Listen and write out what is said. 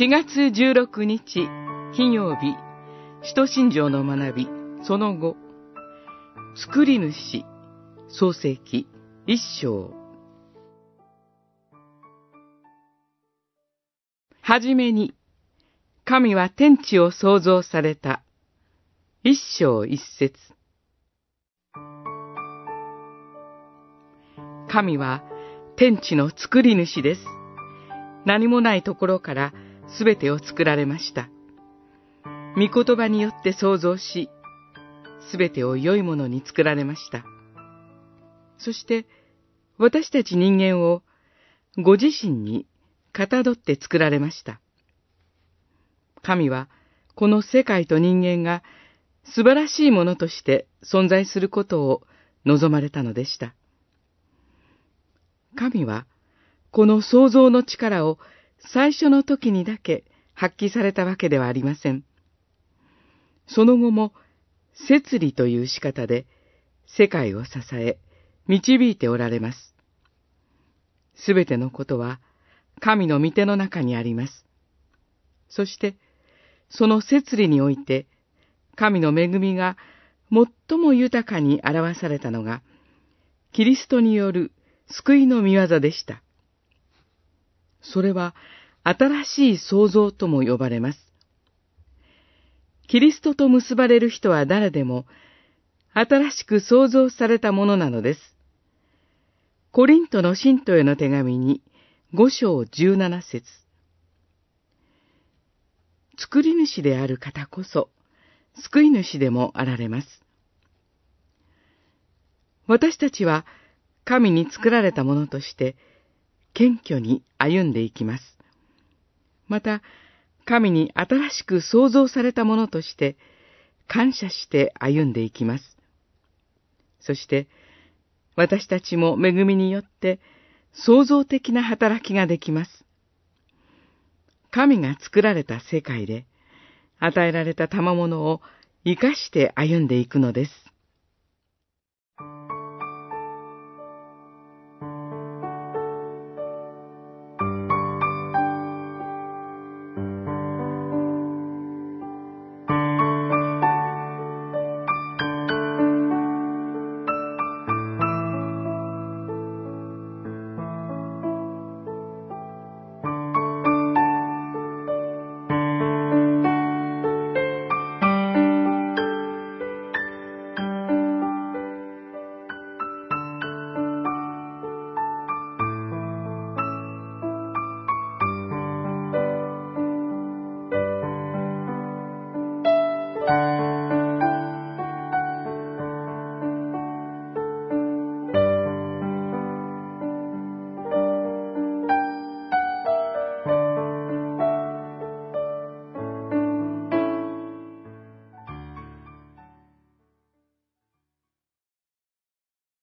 4月16日金曜日。使徒信条の学びその後作り主創世記一章。はじめに神は天地を創造された。一章一節。神は天地の作り主です。何もないところからすべてを作られました。御言葉によって創造し、すべてを良いものに作られました。そして、私たち人間をご自身にかたどって作られました。神は、この世界と人間が素晴らしいものとして存在することを望まれたのでした。神は、この創造の力を最初の時にだけ発揮されたわけではありません。その後も、摂理という仕方で世界を支え、導いておられます。すべてのことは、神の御手の中にあります。そして、その摂理において、神の恵みが最も豊かに表されたのが、キリストによる救いの見業でした。それは新しい創造とも呼ばれます。キリストと結ばれる人は誰でも新しく創造されたものなのです。コリントの信徒への手紙に五章十七節作り主である方こそ救い主でもあられます。私たちは神に作られたものとして、謙虚に歩んでいきます。また、神に新しく創造されたものとして、感謝して歩んでいきます。そして、私たちも恵みによって創造的な働きができます。神が作られた世界で、与えられた賜物を生かして歩んでいくのです。